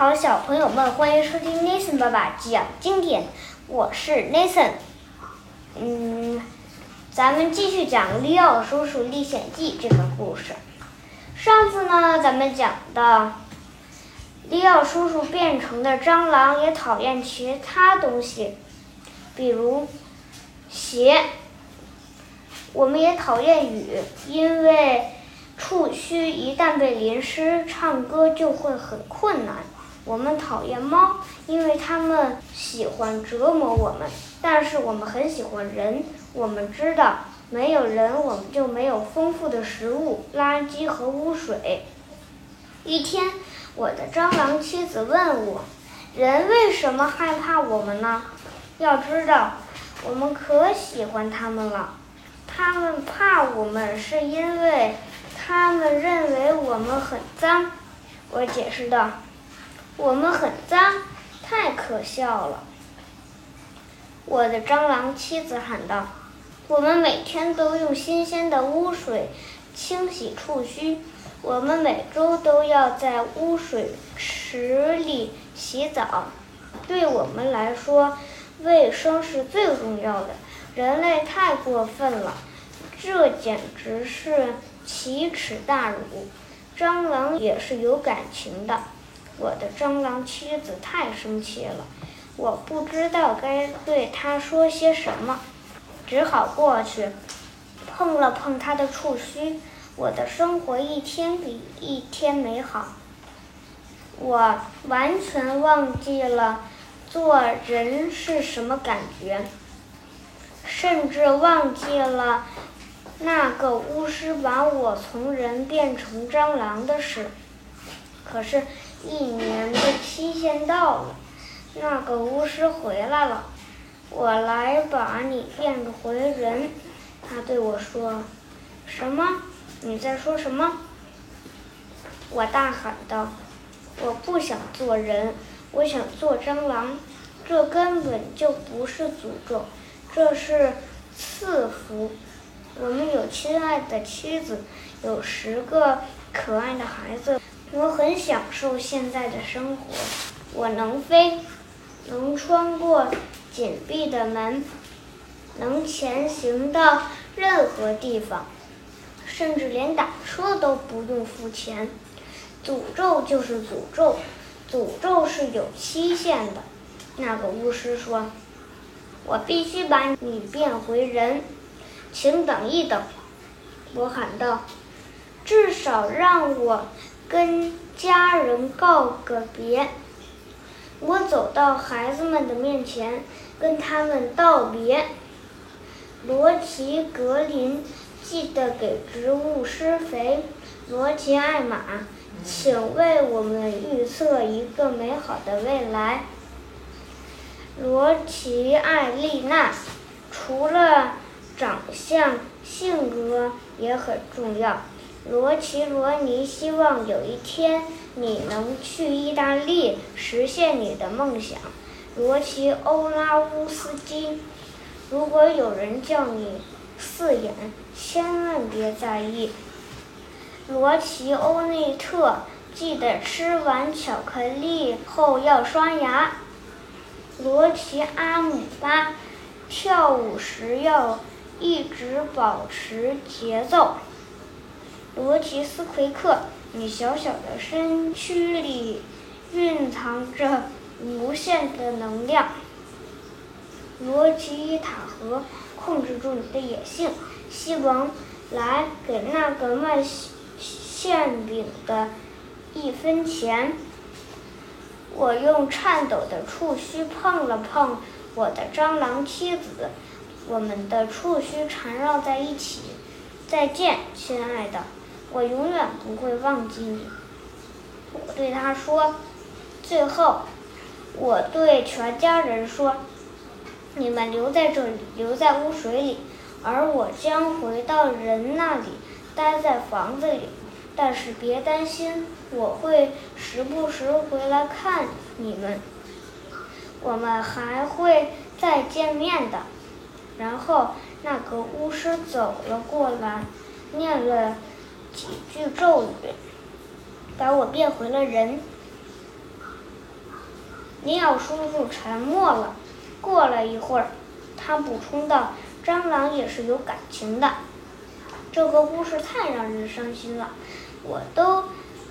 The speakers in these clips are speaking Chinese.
好，小朋友们，欢迎收听 Nathan 爸爸讲经典。我是 Nathan。嗯，咱们继续讲《里奥叔叔历险记》这个故事。上次呢，咱们讲的里奥叔叔变成的蟑螂也讨厌其他东西，比如鞋。我们也讨厌雨，因为触须一旦被淋湿，唱歌就会很困难。我们讨厌猫，因为它们喜欢折磨我们。但是我们很喜欢人，我们知道没有人，我们就没有丰富的食物、垃圾和污水。一天，我的蟑螂妻子问我：“人为什么害怕我们呢？”要知道，我们可喜欢它们了。他们怕我们，是因为他们认为我们很脏。我解释道：“我们很脏，太可笑了。”我的蟑螂妻子喊道：“我们每天都用新鲜的污水清洗触须，我们每周都要在污水池里洗澡。对我们来说，卫生是最重要的。”人类太过分了，这简直是奇耻大辱。蟑螂也是有感情的，我的蟑螂妻子太生气了，我不知道该对她说些什么，只好过去碰了碰她的触须。我的生活一天比一天美好，我完全忘记了做人是什么感觉。甚至忘记了那个巫师把我从人变成蟑螂的事。可是，一年的期限到了，那个巫师回来了。我来把你变回人，他对我说：“什么？你在说什么？”我大喊道：“我不想做人，我想做蟑螂。这根本就不是诅咒。”这是赐福。我们有亲爱的妻子，有十个可爱的孩子。我很享受现在的生活。我能飞，能穿过紧闭的门，能前行到任何地方，甚至连打车都不用付钱。诅咒就是诅咒，诅咒是有期限的。那个巫师说。我必须把你变回人，请等一等！我喊道：“至少让我跟家人告个别。”我走到孩子们的面前，跟他们道别。罗奇格林，记得给植物施肥。罗奇艾玛，请为我们预测一个美好的未来。罗奇艾丽娜，除了长相，性格也很重要。罗奇罗尼希望有一天你能去意大利实现你的梦想。罗奇欧拉乌斯基，如果有人叫你四眼，千万别在意。罗奇欧内特，记得吃完巧克力后要刷牙。罗奇阿姆巴，跳舞时要一直保持节奏。罗奇斯奎克，你小小的身躯里蕴藏着无限的能量。罗奇塔河，控制住你的野性。西王，来给那个卖馅饼的一分钱。我用颤抖的触须碰了碰我的蟑螂妻子，我们的触须缠绕在一起。再见，亲爱的，我永远不会忘记你。我对他说。最后，我对全家人说：“你们留在这里，留在污水里，而我将回到人那里，待在房子里。但是别担心。”我会时不时回来看你们，我们还会再见面的。然后那个巫师走了过来，念了几句咒语，把我变回了人。尼奥叔叔沉默了。过了一会儿，他补充道：“蟑螂也是有感情的。”这个故事太让人伤心了，我都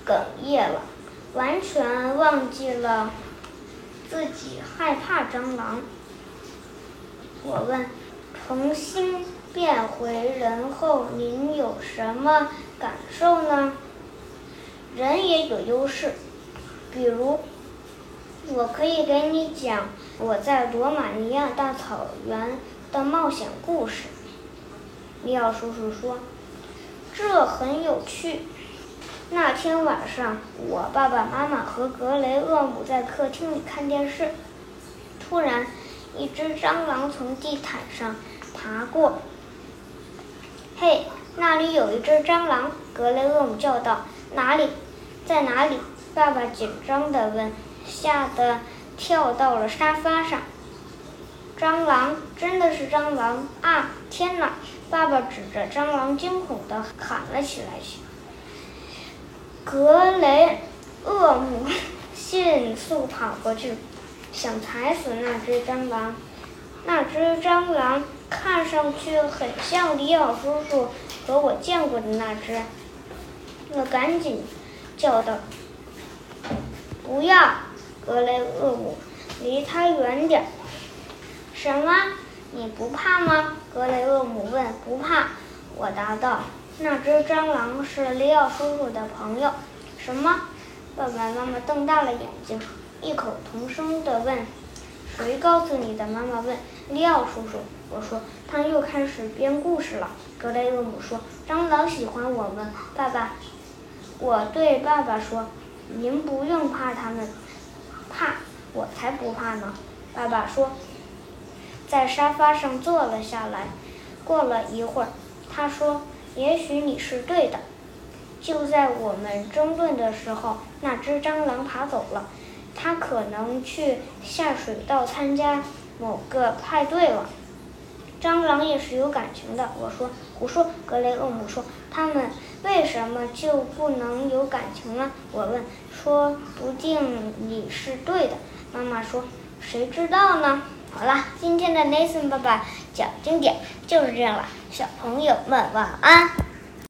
哽咽了，完全忘记了自己害怕蟑螂。我问：“重新变回人后，您有什么感受呢？”人也有优势，比如，我可以给你讲我在罗马尼亚大草原的冒险故事。尼奥叔叔说：“这很有趣。”那天晚上，我爸爸妈妈和格雷厄姆在客厅里看电视，突然，一只蟑螂从地毯上爬过。“嘿，那里有一只蟑螂！”格雷厄姆叫道。“哪里？在哪里？”爸爸紧张地问，吓得跳到了沙发上。蟑螂，真的是蟑螂啊！天哪！爸爸指着蟑螂，惊恐地喊了起来。格雷厄姆迅速跑过去，想踩死那只蟑螂。那只蟑螂看上去很像里奥叔叔和我见过的那只。我赶紧叫道：“不要，格雷厄姆，离它远点。”什么？你不怕吗？格雷厄姆问。不怕，我答道。那只蟑螂是里奥叔叔的朋友。什么？爸爸妈妈瞪大了眼睛，异口同声地问。谁告诉你的？妈妈问。里奥叔叔。我说。他又开始编故事了。格雷厄姆说。蟑螂喜欢我们。爸爸，我对爸爸说。您不用怕他们。怕？我才不怕呢。爸爸说。在沙发上坐了下来。过了一会儿，他说：“也许你是对的。”就在我们争论的时候，那只蟑螂爬走了。它可能去下水道参加某个派对了。蟑螂也是有感情的。我说：“胡说！”格雷厄姆说：“他们为什么就不能有感情呢？”我问：“说不定你是对的。”妈妈说：“谁知道呢？”好啦，今天的 Nathan 爸爸讲经典就是这样了，小朋友们晚安。